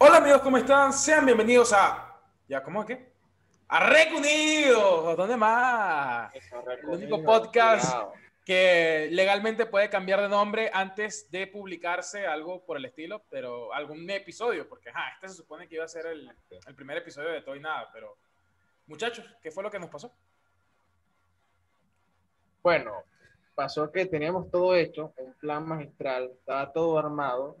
Hola amigos, ¿cómo están? Sean bienvenidos a... ¿Ya cómo es qué? A Recunidos. ¿Dónde más? El único podcast que legalmente puede cambiar de nombre antes de publicarse algo por el estilo, pero algún episodio, porque ajá, este se supone que iba a ser el, el primer episodio de Todo y Nada, pero muchachos, ¿qué fue lo que nos pasó? Bueno, pasó que teníamos todo hecho, un plan magistral, estaba todo armado,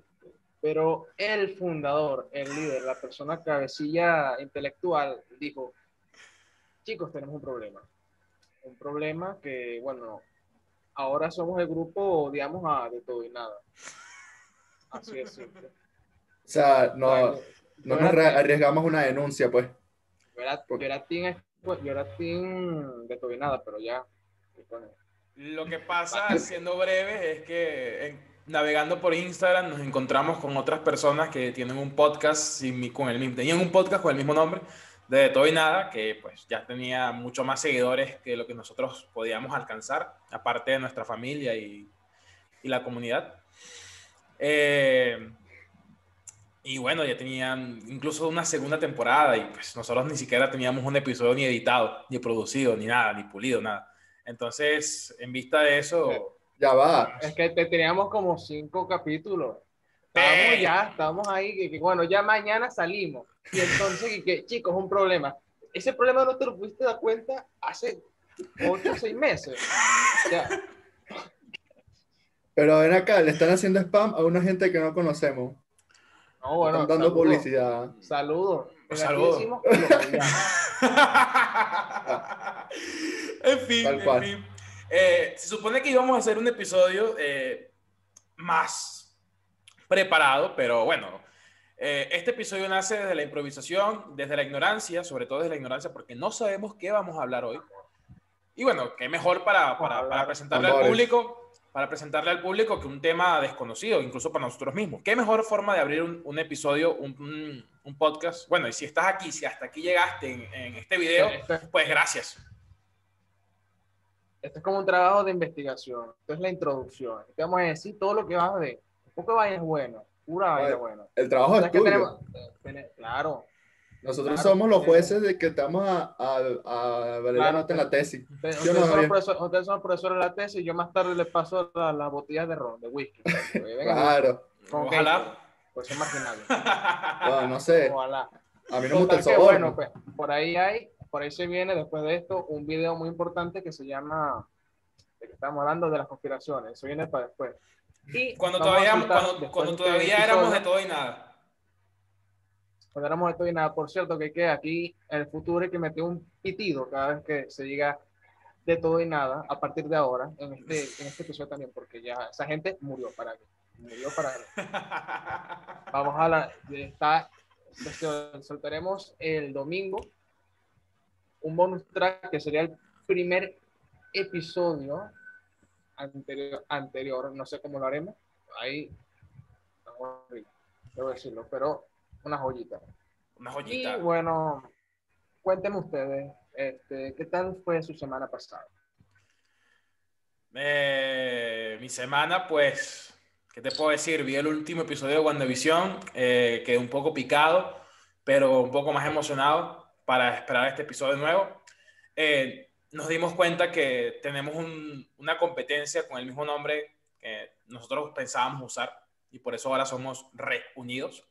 pero el fundador, el líder, la persona cabecilla intelectual dijo, chicos, tenemos un problema. Un problema que, bueno, ahora somos el grupo, digamos, a de todo y nada. Así es simple. O sea, no, no nos arriesgamos una denuncia, pues. Yo era, yo era, team, yo era team de todo y nada, pero ya. Lo que pasa, siendo breve, es que navegando por Instagram nos encontramos con otras personas que tienen un podcast con el mismo, tenían un podcast con el mismo nombre de todo y nada, que pues ya tenía mucho más seguidores que lo que nosotros podíamos alcanzar, aparte de nuestra familia y, y la comunidad. Eh, y bueno, ya tenían incluso una segunda temporada y pues nosotros ni siquiera teníamos un episodio ni editado, ni producido, ni nada, ni pulido, nada. Entonces, en vista de eso... Ya va. Es que te teníamos como cinco capítulos. Estábamos ya, estábamos ahí, que, bueno, ya mañana salimos. Y entonces, que, chicos, un problema. Ese problema no te lo pudiste dar cuenta hace ocho o seis meses. Pero ven acá, le están haciendo spam a una gente que no conocemos. No, bueno. Están dando publicidad. Saludos. Saludos. en fin, en fin. Eh, se supone que íbamos a hacer un episodio eh, más preparado, pero bueno, eh, este episodio nace desde la improvisación, desde la ignorancia, sobre todo desde la ignorancia, porque no sabemos qué vamos a hablar hoy. Y bueno, qué mejor para, para, para presentarle al público, para presentarle al público que un tema desconocido, incluso para nosotros mismos. Qué mejor forma de abrir un, un episodio, un, un, podcast. Bueno, y si estás aquí, si hasta aquí llegaste en, en este video, pues gracias. Esto es como un trabajo de investigación. Esto es la introducción. Te vamos a decir todo lo que vas a ver. Poco vaya bueno Pura vaya bueno. El trabajo es tuyo. Tenemos, claro. Nosotros somos los jueces de que estamos a, a, a ver la nota en la tesis. Ustedes, son profesores, son profesores de la tesis y yo más tarde les paso las la botellas de ron, de whisky. claro. Ojalá. Pues imaginable. No, no sé. Ojalá. A mí no me gusta el sabor. Bueno, pues, por ahí hay, por ahí se viene después de esto un video muy importante que se llama, de que estamos hablando de las conspiraciones. Eso viene para después cuando todavía, cuando, todavía éramos de todo y nada. Cuando éramos de todo y nada. Por cierto, que, que aquí en el futuro hay que meter un pitido cada vez que se diga de todo y nada a partir de ahora, en este, en este episodio también, porque ya esa gente murió para mí. Murió para mí. Vamos a la. Está, soltaremos el domingo un bonus track que sería el primer episodio anterior, anterior, no sé cómo lo haremos, ahí, debo decirlo, pero una joyita. Una joyita. Y bueno, cuéntenme ustedes, este, ¿qué tal fue su semana pasada? Eh, mi semana, pues, ¿qué te puedo decir? Vi el último episodio de WandaVision, eh, quedé un poco picado, pero un poco más emocionado para esperar este episodio nuevo. Eh, nos dimos cuenta que tenemos una competencia con el mismo nombre que nosotros pensábamos usar y por eso ahora somos reunidos.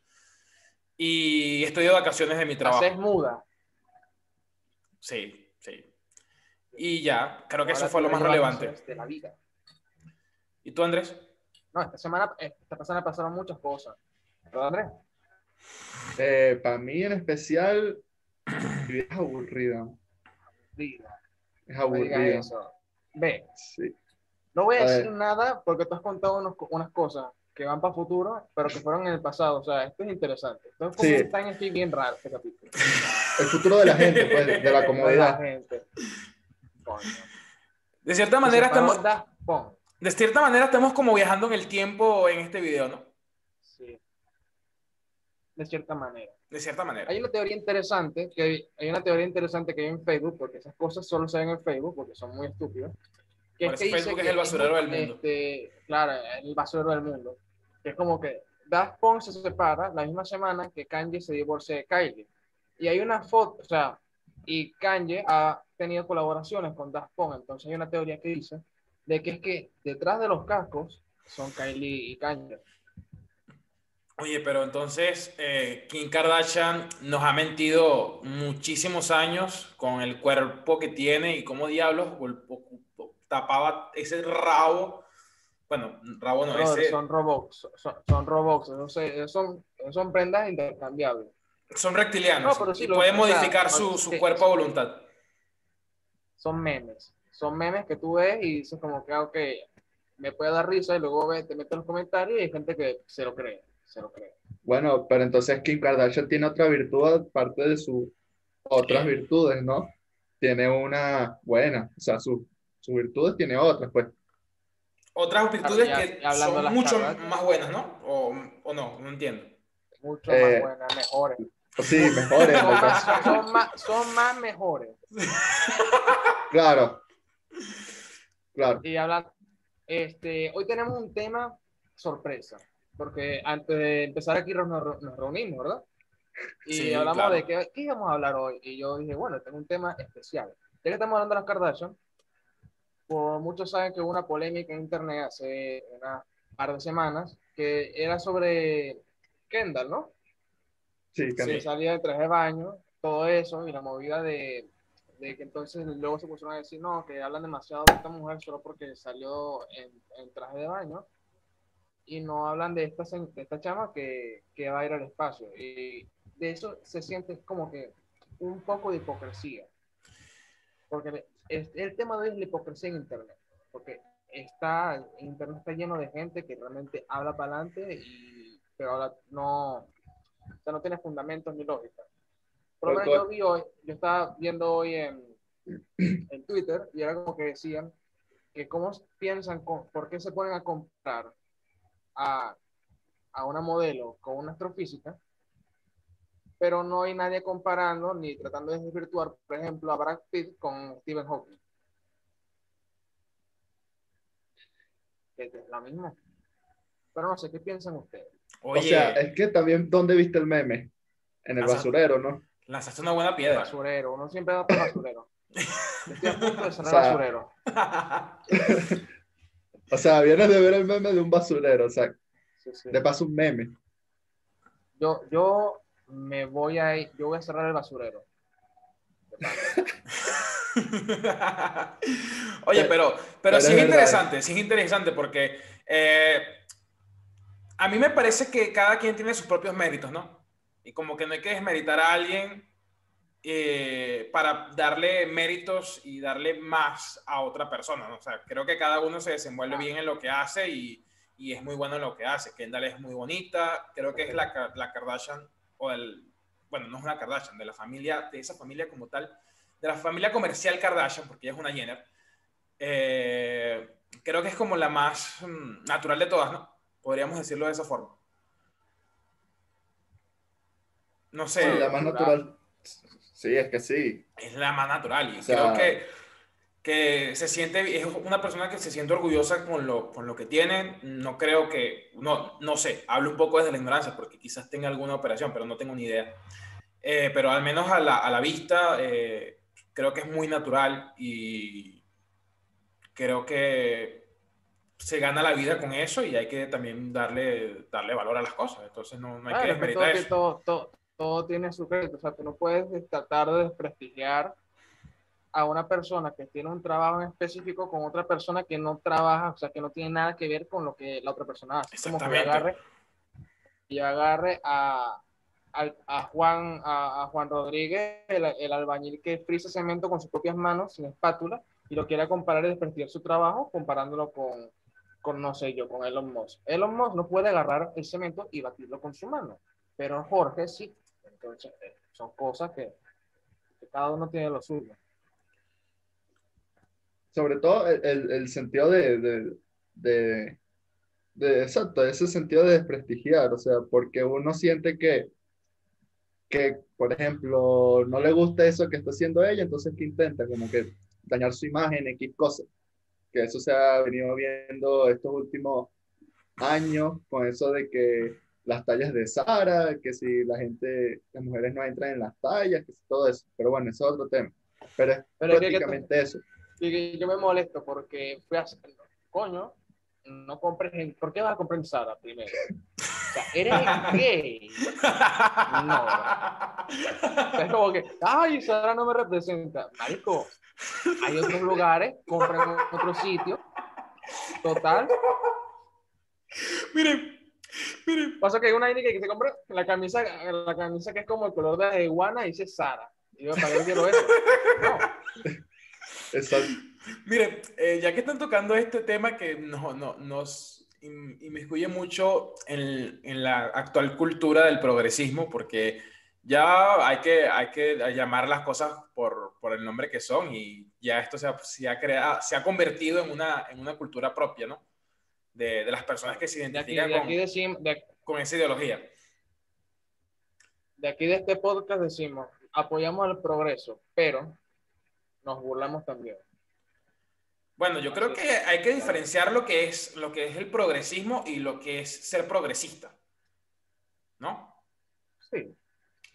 Y estoy de vacaciones de mi trabajo. es muda. Sí, sí. Y ya, creo que eso fue lo más relevante. De la vida. ¿Y tú, Andrés? No, esta semana, esta semana pasaron muchas cosas. ¿Tú, Andrés? Eh, para mí en especial, es aburrida. Aburrida. Es aburrido. Ve. Sí. No voy a, decir nada porque tú has contado unas cosas que van para futuro, pero que fueron en el pasado. O sea, esto es interesante. Esto es como sí. un aquí bien raro este capítulo. El futuro de la gente, pues, de la comodidad. De, la gente. de cierta manera estamos... De cierta manera estamos como viajando en el tiempo en este video, ¿no? Sí. De cierta manera. De cierta manera. Hay una teoría interesante, que hay, una teoría interesante que hay en Facebook, porque esas cosas solo se ven en Facebook, porque son muy estúpidas. Que es que Facebook es el basurero del mundo. Este, claro, el basurero del mundo. Que es como que Daft Punk se separa la misma semana que Kanye se divorcia de Kylie. Y hay una foto, o sea, y Kanye ha tenido colaboraciones con Daft Punk. Entonces hay una teoría que dice de que es que detrás de los cascos son Kylie y Kanye. Oye, pero entonces eh, Kim Kardashian nos ha mentido muchísimos años con el cuerpo que tiene y cómo diablos tapaba ese rabo. Bueno, rabo no, Brother, ese, Son robots, son, son robots, entonces son, son prendas intercambiables. son reptilianos No, pero sí y lo- puede o sea, modificar su, no, su sí. cuerpo a voluntad. Son memes. Son memes que tú ves y dices como que, ah, ok, me puede dar risa y luego ves, te metes en los comentarios y hay gente que se lo cree, se lo cree. Bueno, pero entonces Kim Kardashian tiene otra virtud aparte de sus otras ¿Qué? virtudes, ¿no? Tiene una buena, o sea, su- sus virtudes tiene otras, pues. Otras virtudes ya- que ya son mucho Kardashian. más buenas, ¿no? O, o no, no entiendo. Mucho Eh, más buenas, mejores. Sí, mejores, Son lo que- más, son- son más, son más mejores. claro. Claro. Y hablando, este, hoy tenemos un tema sorpresa, porque antes de empezar aquí nos, nos reunimos, ¿verdad? Y Sí, hablamos claro. de qué, qué íbamos a hablar hoy. Y yo dije, bueno, tengo un tema especial. Ya que estamos hablando de las Kardashian, por muchos saben que hubo una polémica en internet hace unas par de semanas que era sobre Kendall, ¿no? Sí, que Kendall. salía de traje de baño, todo eso, y la movida de, de que entonces luego se pusieron a decir, no, que hablan demasiado de esta mujer solo porque salió en, en traje de baño, y no hablan de esta, de esta chama que, que va a ir al espacio. Y de eso se siente como que un poco de hipocresía. Porque el, el tema de hoy es la hipocresía en Internet. Porque está, Internet está lleno de gente que realmente habla para adelante, pero habla- no, o sea, no tiene fundamentos ni lógica. Por lo menos yo vi hoy, yo estaba viendo hoy en, en Twitter y era como que decían que cómo piensan, con- por qué se ponen a comprar a, a una modelo con una astrofísica, pero no hay nadie comparando ni tratando de desvirtuar, por ejemplo, a Brad Pitt con Stephen Hawking. Que es lo mismo. Pero no sé, ¿qué piensan ustedes? Oye, O sea, es que también, ¿dónde viste el meme? En el Ajá. basurero, ¿no? lanzaste una buena piedra. Basurero, uno siempre da para basurero. Estoy a punto de cerrar O sea, basurero. O sea, vienes de ver el meme de un basurero, o sea, Sí, sí. de paso un meme. Yo, yo me voy a ir- yo voy a cerrar el basurero. Oye, pero, pero pero sí es es interesante, sí es interesante porque eh, a mí me parece que cada quien tiene sus propios méritos, ¿no? Y como que no hay que desmeritar a alguien eh, para darle méritos y darle más a otra persona, ¿no? O sea, creo que cada uno se desenvuelve bien en lo que hace y, y es muy bueno en lo que hace. Kendall es muy bonita, creo que es la, la Kardashian, o el, bueno, no es una Kardashian, de la familia, de esa familia como tal, de la familia comercial Kardashian, porque ella es una Jenner, eh, creo que es como la más mm, natural de todas, ¿no? Podríamos decirlo de esa forma. No sé, Sí, la más natural. Sí, es que sí. es la más natural y O sea- creo que, que se siente, es una persona que se siente orgullosa con lo, con lo que tiene. No creo que, no, no sé, hablo un poco desde la ignorancia porque quizás tenga alguna operación, pero no tengo ni idea. Eh, pero al menos a la, a la vista, eh, creo que es muy natural y creo que se gana la vida con eso y hay que también darle, darle valor a las cosas. Entonces no, no hay que Claro, es que desmeritar todo, eso. todo, todo, todo tiene su crédito. O sea, tú no puedes tratar de desprestigiar a una persona que tiene un trabajo en específico con otra persona que no trabaja, o sea, que no tiene nada que ver con lo que la otra persona hace. Como que yo agarre, y agarre a, al- a Juan, a, a Juan Rodríguez, el, el albañil que frisa cemento con sus propias manos, sin espátula, y lo quiera comparar y desprestigiar su trabajo comparándolo con, con, no sé yo, con Elon Musk. Elon Musk no puede agarrar el cemento y batirlo con su mano, pero Jorge sí. Eh, son cosas que, cada uno tiene lo suyo. Sobre todo el, el- sentido de, de, de, de- exacto, ese sentido de desprestigiar, o sea, porque uno siente que, que, por ejemplo, no le gusta eso que está haciendo ella, entonces que intenta como que dañar su imagen, X cosas. Que eso se ha venido viendo estos últimos años con eso de que las tallas de Sara, que si la gente, las mujeres no entran en las tallas, que si todo eso. Pero bueno, eso es otro tema. Pero es Pero es que- prácticamente eso. Y yo me molesto porque fui a coño, no compres en, ¿por qué vas a comprar en Sara primero? O sea, eres gay. No. O sea, es como que, ay, Sara no me representa. Marico, hay otros lugares, compra en otro sitio. Total. Miren, Pasa que hay una que se compra la camisa, la camisa que es como el color de la iguana y dice Sara. Y yo, ¿para qué quiero eso? No. Exacto. Miren, eh, ya que están tocando este tema que no, no, nos in- inmiscuye mucho en, en la actual cultura del progresismo, porque ya hay que, hay que llamar las cosas por, por el nombre que son y ya esto se ha, se ha, crea- se ha convertido en una, en una cultura propia, ¿no? De, de las personas que se De aquí, identifican de aquí con, de, con esa ideología. de aquí de este podcast decimos, apoyamos el progreso, pero nos burlamos también. Bueno, yo creo que hay que diferenciar lo que es, lo que es el progresismo y lo que es ser progresista, ¿no? Sí.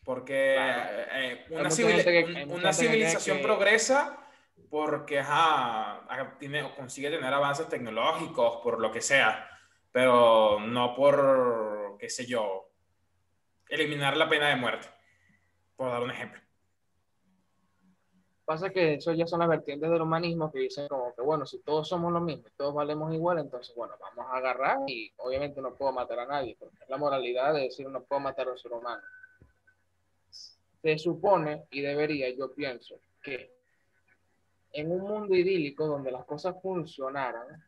Porque Claro. eh, una, civil- que- civilización que- progresa porque ajá, tiene, consigue tener avances tecnológicos, por lo que sea, pero no por, qué sé yo, eliminar la pena de muerte, por dar un ejemplo. Pasa que eso ya son las vertientes del humanismo que dicen como que, bueno, si todos somos lo mismo, todos valemos igual, entonces, bueno, vamos a agarrar y obviamente no puedo matar a nadie, porque es la moralidad de decir no puedo matar a un ser humano. Se supone, y debería, yo pienso, que en un mundo idílico donde las cosas funcionaran,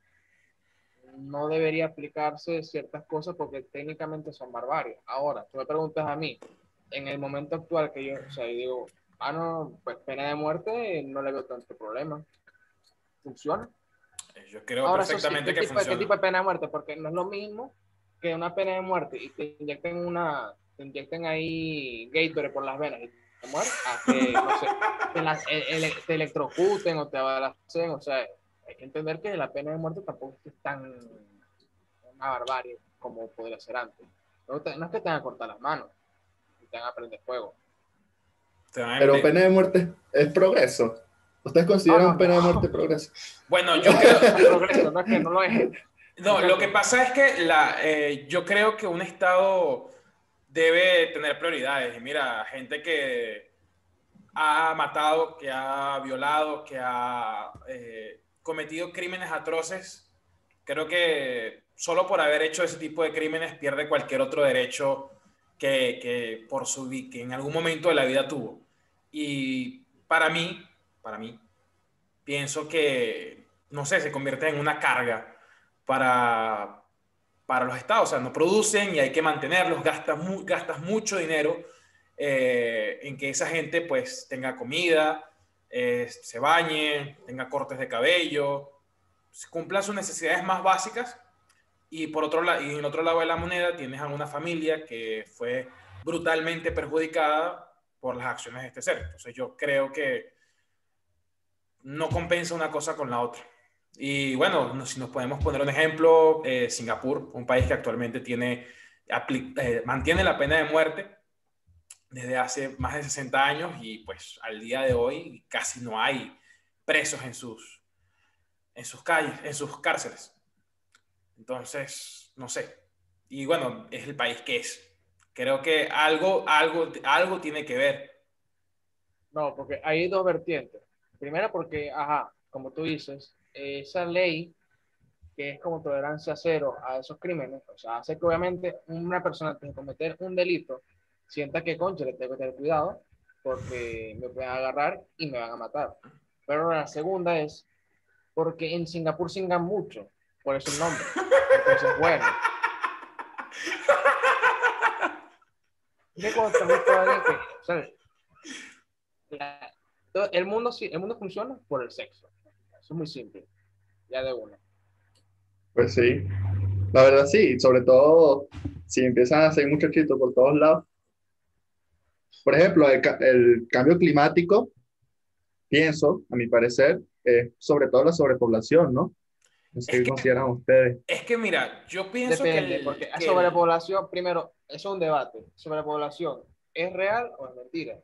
no debería aplicarse ciertas cosas porque técnicamente son barbarie. Ahora, tú me preguntas a mí, en el momento actual que yo, o sea, yo digo, ah, no, pues pena de muerte no le veo tanto problema. Funciona. Yo creo Ahora, sí, perfectamente ¿qué, que tipo, qué funciona. tipo de pena de muerte? Porque no es lo mismo que una pena de muerte y te inyecten una, te inyecten ahí Gatorade por las venas y te mueres, a que, no sé, te, la- ele- te electrocuten o te abalacen, o sea, hay que entender que la pena de muerte tampoco es tan una barbarie como podría ser antes. No, te- no es que te van a cortar las manos, te van a prender fuego. Pero pena de muerte es progreso. ¿Ustedes consideran No, pena de muerte progreso? Bueno, yo creo, Es progreso, no es que no lo es. No, lo que pasa es que la, eh, yo creo que un Estado debe tener prioridades. Y mira, gente que ha matado, que ha violado, que ha eh, cometido crímenes atroces, creo que solo por haber hecho ese tipo de crímenes pierde cualquier otro derecho que, que por su que en algún momento de la vida tuvo. Y para mí, para mí, pienso que, no sé, se convierte en una carga para, para los estados. O sea, no producen y hay que mantenerlos, gastas, gastas mucho dinero eh, en que esa gente pues tenga comida, eh, se bañe, tenga cortes de cabello, cumplan sus necesidades más básicas. Y por otro lado, y en otro lado de la moneda tienes a una familia que fue brutalmente perjudicada por las acciones de este ser. Entonces yo creo que no compensa una cosa con la otra. Y bueno, no- si nos podemos poner un ejemplo, eh, Singapur, un país que actualmente tiene, eh, mantiene la pena de muerte desde hace más de 60 años y pues al día de hoy casi no hay presos en sus, en sus calles, en sus cárceles. Entonces, no sé. Y bueno, es el país que es. Creo que algo, algo, algo tiene que ver. No, porque hay dos vertientes. Primero porque, ajá, como tú dices, esa ley que es como tolerancia cero a esos crímenes, o sea, hace que obviamente una persona antes de cometer un delito sienta que, concha, le tengo que tener cuidado porque me pueden agarrar y me van a matar. Pero la segunda es porque en Singapur singan mucho, por eso el nombre. Entonces, bueno. ¿Qué cuando te gusta alguien que, o sea, la- todo- el mundo el mundo funciona por el sexo. Eso es muy simple. Ya de una. Pues sí, la verdad sí, sobre todo si empiezan a hacer muchachitos por todos lados. Por ejemplo, el, el cambio climático, pienso, a mi parecer, es sobre todo la sobrepoblación, ¿no? No sé Es que- consideran ustedes. Es que mira, yo pienso Depende, que... el- porque que sobre el- población, primero, eso es un debate. Sobre población, ¿es real o es mentira?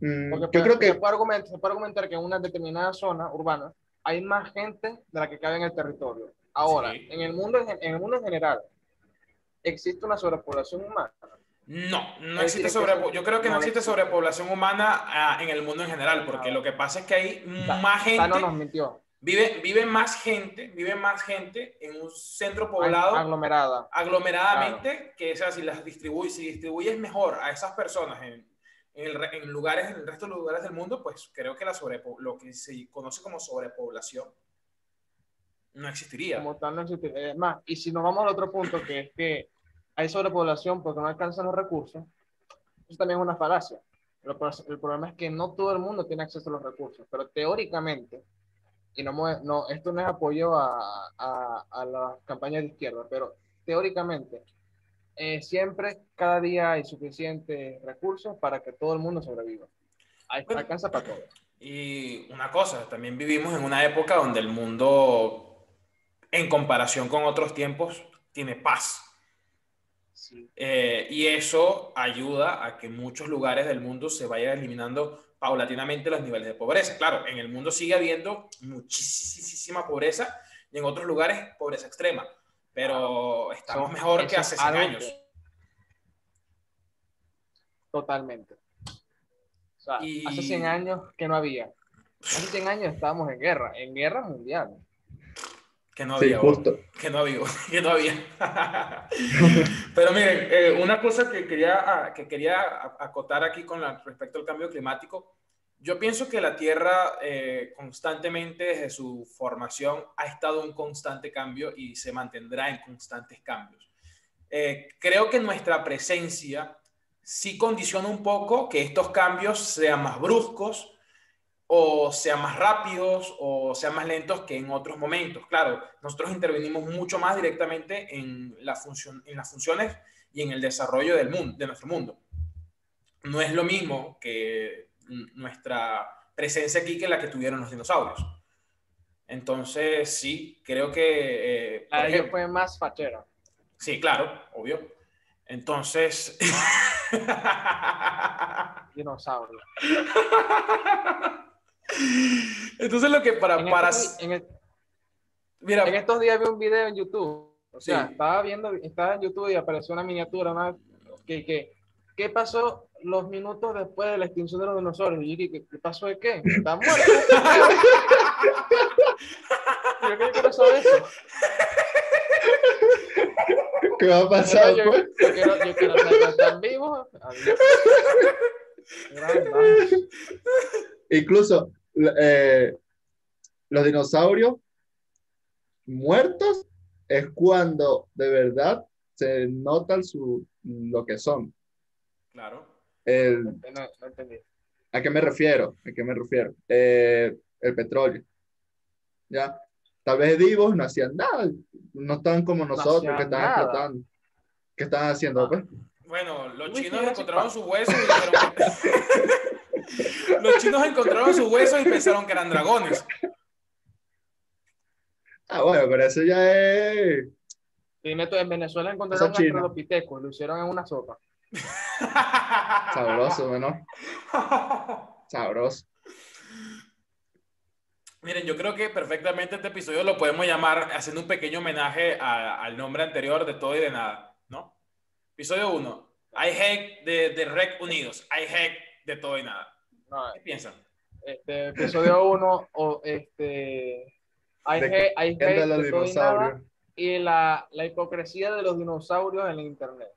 Mm, Porque yo puede- creo se, que puede argumentar, se puede argumentar que en una determinada zona urbana hay más gente de la que cabe en el territorio. Ahora, Sí. en, el mundo, en, el mundo en general, ¿existe una sobrepoblación humana? No, no existe sobre, yo creo que no existe sobrepoblación humana ah, en el mundo en general, porque lo que pasa es que hay más gente, nos mintió. vive, vive más gente, vive más gente en un centro poblado Aglomerada. aglomeradamente, que o sea, si las distribuye, si distribuyes mejor a esas personas en, en, el en lugares, en el resto de los lugares del mundo, pues creo que la lo que se conoce como sobrepoblación no existiría. Como tal, no existe. Es más, y si nos vamos al otro punto, que es que hay sobrepoblación porque no alcanzan los recursos, eso también es una falacia. Pero el problema es que no todo el mundo tiene acceso a los recursos, pero teóricamente, y no, no esto no es apoyo a, a, a las campañas de izquierda, pero teóricamente, eh, siempre, cada día hay suficientes recursos para que todo el mundo sobreviva. Hay, Bueno. alcanza para todo. Y una cosa, también vivimos en una época donde el mundo, en comparación con otros tiempos, tiene paz. Sí. Eh, y eso ayuda a que muchos lugares del mundo se vaya eliminando paulatinamente los niveles de pobreza. Claro, en el mundo sigue habiendo muchísima pobreza y en otros lugares pobreza extrema, pero estamos Son- mejor que hace es 100 algo años. que- Totalmente. O sea, Y- hace 100 años que no había. Hace 100 años estábamos en guerra, en guerra mundial. Que no sí, había. justo. Que no había, que no había. Pero miren, eh, una cosa que quería, ah, que quería acotar aquí con la, respecto al cambio climático, yo pienso que la Tierra eh, constantemente desde su formación ha estado en constante cambio y se mantendrá en constantes cambios. Eh, creo que nuestra presencia sí condiciona un poco que estos cambios sean más bruscos o sean más rápidos o sean más lentos que en otros momentos. Claro, nosotros intervenimos mucho más directamente en, la función, en las funciones y en el desarrollo del mundo, de nuestro mundo. No es lo mismo que nuestra presencia aquí que la que tuvieron los dinosaurios. Entonces, sí, creo que... eh, ejemplo- fue más fachera. Sí, claro, obvio. Entonces... Dinosaurio. Entonces lo que para... En, para estos, en el- mira, en estos días vi un video en YouTube. O sea, Sí. estaba viendo, estaba en YouTube y apareció una miniatura, una, que, que, ¿qué pasó los minutos después de la extinción de los dinosaurios? Y yo dije, ¿qué, pasó de qué? ¿Están muertos? yo quiero saber eso. ¿Qué va a pasar? yo, pues? yo quiero, yo quiero saber que están vivos. Incluso eh, los dinosaurios muertos es cuando de verdad se nota su, lo que son. claro. El, No, no entendí. ¿A qué me refiero? ¿A qué me refiero? Eh, el petróleo. ¿Ya? Tal vez vivos no hacían nada, no estaban como nosotros que estaban nada. explotando. ¿Qué estaban haciendo? Ah. Pues? Bueno, los Uy, chinos encontraron sus huesos y dijeron que... Los chinos encontraron sus huesos y pensaron que eran dragones. Ah, bueno, pero eso ya es. Dime tú, en Venezuela encontraron un lo hicieron en una sopa. Sabroso, ¿no? Sabroso. Miren, yo creo que perfectamente este episodio lo podemos llamar haciendo un pequeño homenaje a- al nombre anterior de todo y de nada, ¿no? Episodio 1. I hate de, de Rec Unidos. I hate de todo y nada. No, ¿Qué piensan? este, episodio 1, o este. Hay De hate, de hate los de todo y nada, dinosaurios. y la, la hipocresía de los dinosaurios en el internet.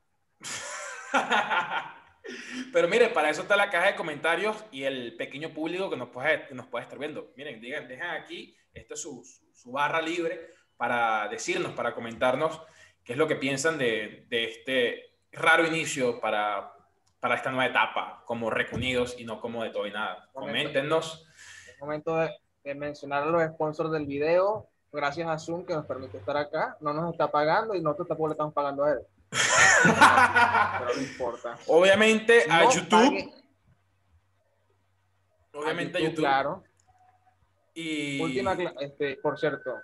Pero mire, para eso está la caja de comentarios y el pequeño público que nos puede, que nos puede estar viendo. Miren, digan, dejan aquí, esta es su, su- su barra libre para decirnos, para comentarnos qué es lo que piensan de, de este raro inicio para, para esta nueva etapa, como Recunidos y no como de todo y nada. Coméntenos. Es momento de, de mencionar a los sponsors del video. Gracias a Zoom que nos permite estar acá. No nos está pagando y nosotros tampoco le estamos pagando a él. Pero no importa. Obviamente a No YouTube. pague Obviamente a YouTube, YouTube. Claro. Y Última, este, por cierto,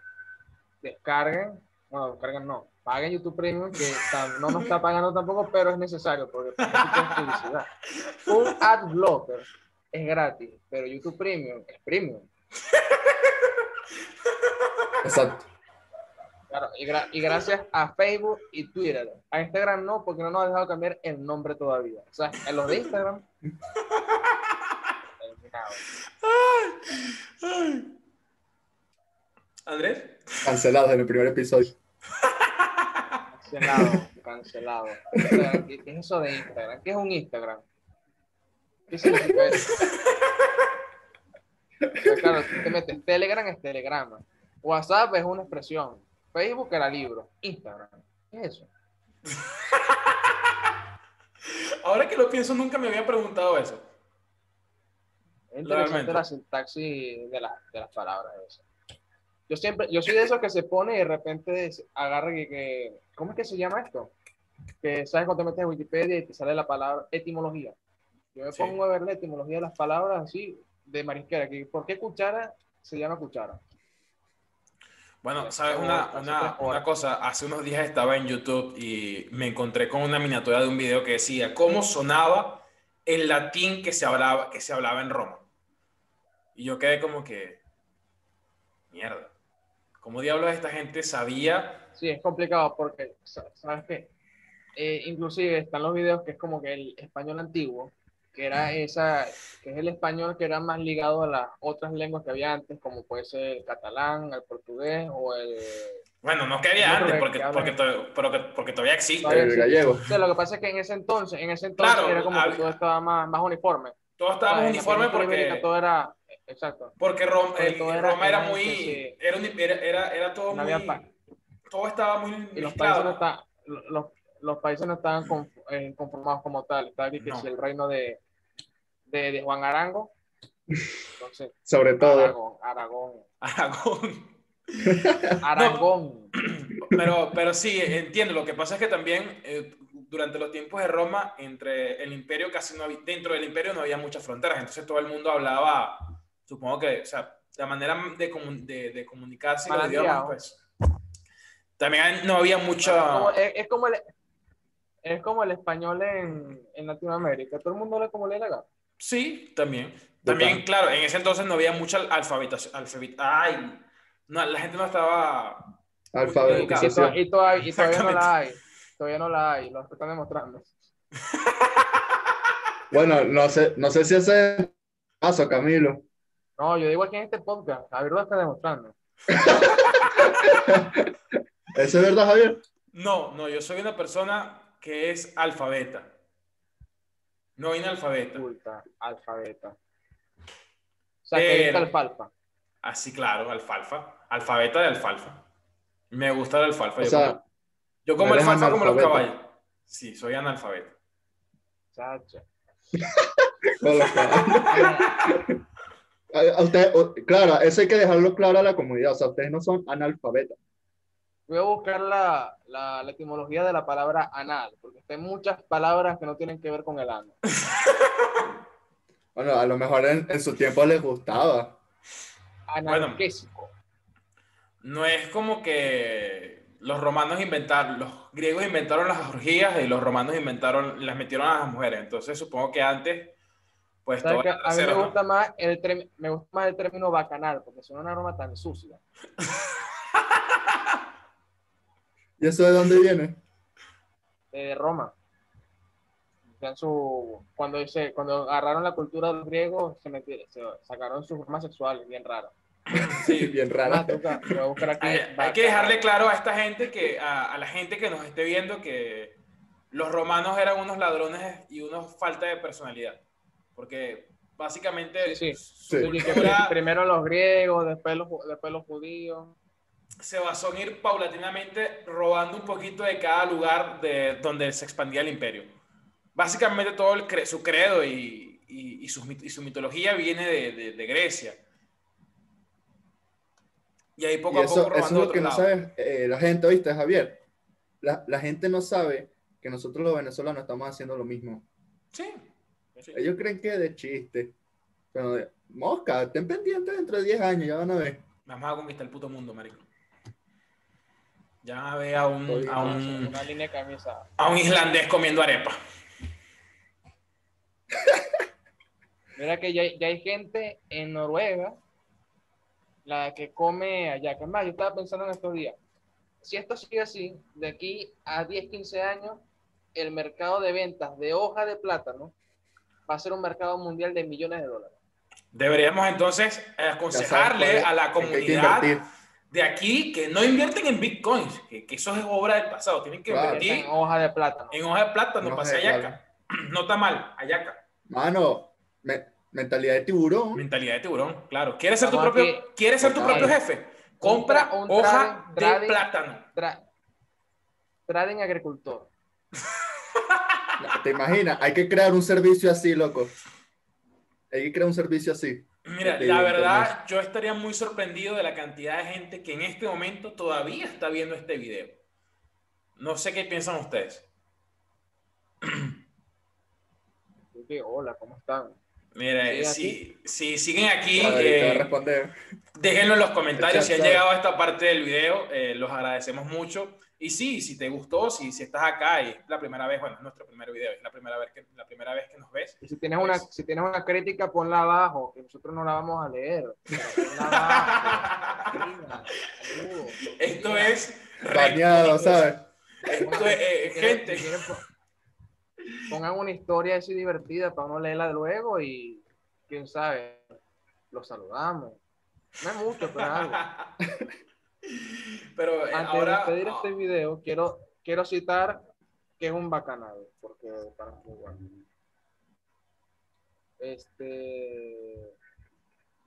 descarguen, bueno, descarguen no, paguen YouTube Premium, que no nos está pagando tampoco, pero es necesario porque publicidad. Un ad blocker es gratis, pero YouTube Premium es premium. Exacto. Claro, y, gra- y gracias a Facebook y Twitter. A Instagram no, porque no nos ha dejado cambiar el nombre todavía. O sea, en los de Instagram. Andrés. Cancelados en el primer episodio. Cancelado, cancelado. ¿Qué, qué es eso de Instagram? ¿Qué es un Instagram? ¿Qué significa eso? Pues claro, tú te metes Telegram es telegrama. WhatsApp es una expresión. Facebook era libro. Instagram. ¿Qué es eso? Ahora que lo pienso, nunca me había preguntado eso. Es interesante la sintaxis de, la- de las palabras. esas. Yo siempre, yo soy de esos que se pone y de repente agarra que, que- ¿cómo es que se llama esto? Que sabes cuando te metes en Wikipedia y te sale la palabra etimología. Yo me Sí. pongo a ver la etimología de las palabras así de marisquera. Que, ¿Por qué cuchara se llama cuchara? Bueno, ¿sabes una, una, una cosa? Hace unos días estaba en YouTube y me encontré con una miniatura de un video que decía cómo sonaba el latín que se hablaba, que se hablaba en Roma. Y yo quedé como que, mierda, ¿cómo diablos esta gente sabía? Sí, es complicado porque, sa- ¿sabes qué? Eh, inclusive están los videos que es como que el español antiguo, que era esa, que es el español que era más ligado a las otras lenguas que había antes, como puede ser el catalán, el portugués o el... Bueno, no que había No, antes, porque, que porque, to- pero que- porque todavía existe. Todavía El gallego. O sea, lo que pasa es que en ese entonces, en ese entonces Claro, era como que todo estaba más, más uniforme. La uniformes península ibérica porque, todo era, exacto, porque Rom- Porque el- todo era- Roma era era muy, sí. era, un- era, era, era todo No muy, había todo estaba muy y los países no estaban, los, los países no estaban conf- eh, conformados como tal. Aquí que si el reino de, de, de Juan Arango, entonces Sobre todo. Aragón, Aragón, Aragón. Aragón. Pero, pero sí, entiendo. Lo que pasa es que también eh, durante los tiempos de Roma, entre el imperio casi no había, dentro del imperio no había muchas fronteras. Entonces todo el mundo hablaba, supongo que, o sea, la manera de, comun- de, de comunicarse los idiomas, pues. También no había mucha. Como- es, es como el, es como el español en, en Latinoamérica. Todo el mundo habla como le da gana. Sí, también. También, claro, en ese entonces no había mucha alfabetación. Alfabet... Ay, no, la gente no estaba. Y, Alfabetización. to- y todavía, y todavía no la hay. Todavía no la hay. Lo están demostrando. Bueno, no sé, no sé si hace paso, Camilo. No, yo digo aquí en este podcast. Javier lo está demostrando. ¿Eso es verdad, Javier? No, no, yo soy una persona que es alfabeta. No inalfabeta. Culta, alfabeta. O sea, que viste alfalfa. Así, claro, alfalfa. Alfabeta de alfalfa. Me gusta la alfalfa. O yo, sea, como, yo como alfalfa como los caballos. Sí, soy analfabeta. Caballos. A, usted, claro, eso hay que dejarlo claro a la comunidad. O sea, ustedes no son analfabetas. Voy a buscar la, la, la etimología de la palabra anal, porque hay muchas palabras que no tienen que ver con el ano. Bueno, a lo mejor en, en su tiempo les gustaba. Analgésico. No es como que los romanos inventaron, los griegos inventaron las orgías y los romanos inventaron, las metieron a las mujeres. Entonces supongo que antes, pues todo A mí me gusta, más el term- me gusta más el término bacanal, porque suena una broma tan sucia. ¿Y eso de dónde viene? de Roma. En su, cuando, se, cuando agarraron la cultura de los griegos, se, metieron, se sacaron sus formas sexuales, bien raras. Sí, Bien rara. Hay, hay que dejarle claro a esta gente que, a, a la gente que nos esté viendo, que los romanos eran unos ladrones y unos falta de personalidad. Porque básicamente Sí, sí. su Sí. Primero los griegos, después los, después los judíos. Se basó en ir paulatinamente robando un poquito de cada lugar de donde se expandía el imperio. Básicamente todo el cre- su credo y, y- y su, mit- y su mitología viene de, de- de Grecia. Y ahí poco Y a poco eso, eso es robando lo que no sabe eh, la gente, ¿viste, Javier? La, la gente no sabe que nosotros los venezolanos estamos haciendo lo mismo. Sí. sí. Ellos creen que es de chiste. Pero, de- mosca, estén pendientes dentro de 10 años, ya van a ver. Vamos a conquistar el puto mundo, marico. Ya ve a un, a un, Una línea de camisa. a un islandés comiendo arepa. Mira que ya, ya hay gente en Noruega la que come allá. Que más, yo estaba pensando en estos días. Si esto sigue así, de aquí a 10, 15 años, el mercado de ventas de hoja de plátano va a ser un mercado mundial de millones de dólares. Deberíamos entonces aconsejarle sabes, a la comunidad. De aquí que no invierten en bitcoins, que, que eso es obra del pasado. Tienen que Claro. invertir En hoja de plátano. en hoja de plátano de hacer ayaca. No está mal, ayaca. Mano, me- mentalidad de tiburón. Mentalidad de tiburón, claro. ¿Quieres ser tu propio, aquí. ¿quieres ser tu propio jefe? Compra Un tra- un hoja trading- de plátano. Tra- trading agricultor. ¿Te imaginas? Hay que crear un servicio así, loco. Hay que crear un servicio así. Mira, de la verdad, yo estaría muy sorprendido de la cantidad de gente que en este momento todavía está viendo este video. No sé qué piensan ustedes. Hola, ¿cómo están? Mira, ¿Sigue si, si siguen aquí, eh, déjenlo en los comentarios si han llegado a esta parte del video. eh, los agradecemos mucho. Y sí, si te gustó, si, si estás acá y es la primera vez, bueno, es nuestro primer video, es la primera vez que, la primera vez que nos ves. Y si tienes, una, si tienes una crítica, ponla abajo, que nosotros no la vamos a leer. Abajo. Esto es... Bañado. ¿sabes? Esto es, eh, gente. Pongan una historia así divertida para uno leerla luego y quién sabe, los saludamos. No es mucho, pero algo. Pero eh, Antes ahora... de despedir este video, quiero, quiero citar que es un bacanado, porque para jugar. Este.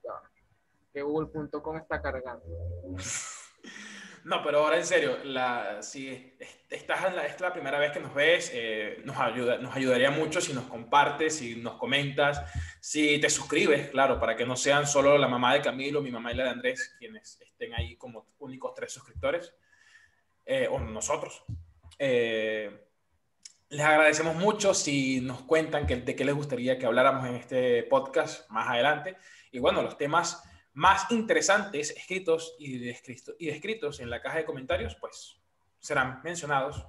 ya, que google.com está cargando. No, pero ahora en serio, la, si estás en la, es la primera vez que nos ves, eh, nos, ayuda, nos ayudaría mucho si nos compartes, si nos comentas, si te suscribes, claro, para que no sean solo la mamá de Camilo, mi mamá y la de Andrés, quienes estén ahí como únicos tres suscriptores, eh, o nosotros. Eh, les agradecemos mucho si nos cuentan que, de qué les gustaría que habláramos en este podcast más adelante. Y bueno, los temas más interesantes escritos y, descrito- y descritos en la caja de comentarios, pues serán mencionados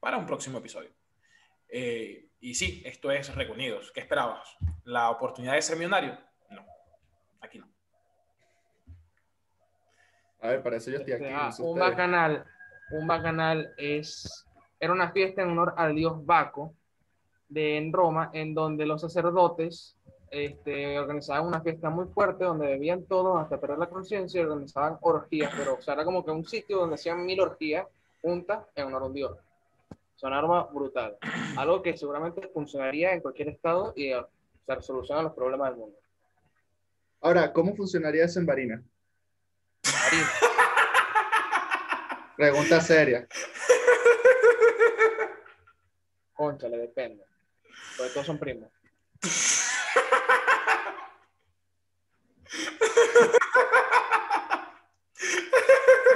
para un próximo episodio. Eh, y sí, esto es Reunidos. ¿Qué esperabas? ¿La oportunidad de ser millonario? No, aquí no. A ver, para eso yo estoy aquí. Ah, un bacanal, un bacanal es, era una fiesta en honor al dios Baco de, en Roma, en donde los sacerdotes este, organizaban una fiesta muy fuerte donde bebían todos hasta perder la conciencia y organizaban orgías, pero o sea, era como que un sitio donde hacían mil orgías juntas en honor a un dios. Es una arma brutal. Algo que seguramente funcionaría en cualquier estado y o sea, soluciona los problemas del mundo. Ahora, ¿cómo funcionaría eso en Barina? Harina. Pregunta seria. Concha, le depende. Porque todos son primos.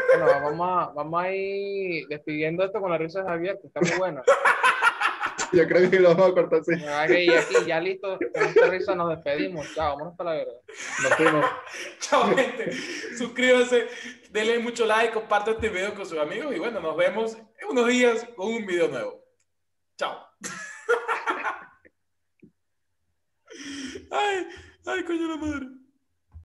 Bueno, vamos a, vamos a ir despidiendo esto con la risa de Javier, que está muy buena. Yo creo que lo vamos a cortar así. Reír aquí, ya listo, con esta risa nos despedimos. Chao, vámonos para la verdad. Nos fuimos. Chao, gente. Suscríbanse, denle mucho like, compartan este video con sus amigos y bueno, nos vemos en unos días con un video nuevo. Chao. Ay, ay, coño la madre.